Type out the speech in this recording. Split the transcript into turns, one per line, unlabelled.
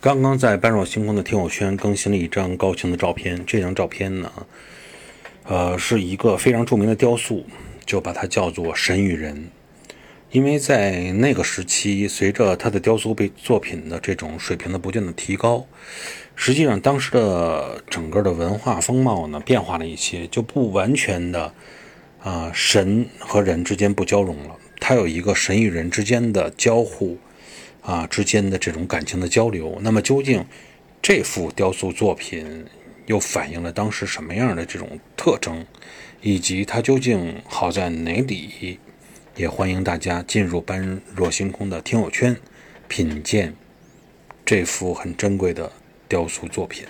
刚刚在般若星空的听友圈更新了一张高清的照片，这张照片呢，呃，是一个非常著名的雕塑，就把它叫做“神与人”。因为在那个时期，随着他的雕塑被作品的这种水平的不断的提高，实际上当时的整个的文化风貌呢变化了一些，就不完全的啊神和人之间不交融了，它有一个神与人之间的交互。啊，之间的这种感情的交流，那么究竟这幅雕塑作品又反映了当时什么样的这种特征，以及它究竟好在哪里？也欢迎大家进入般若星空的听友圈，品鉴这幅很珍贵的雕塑作品。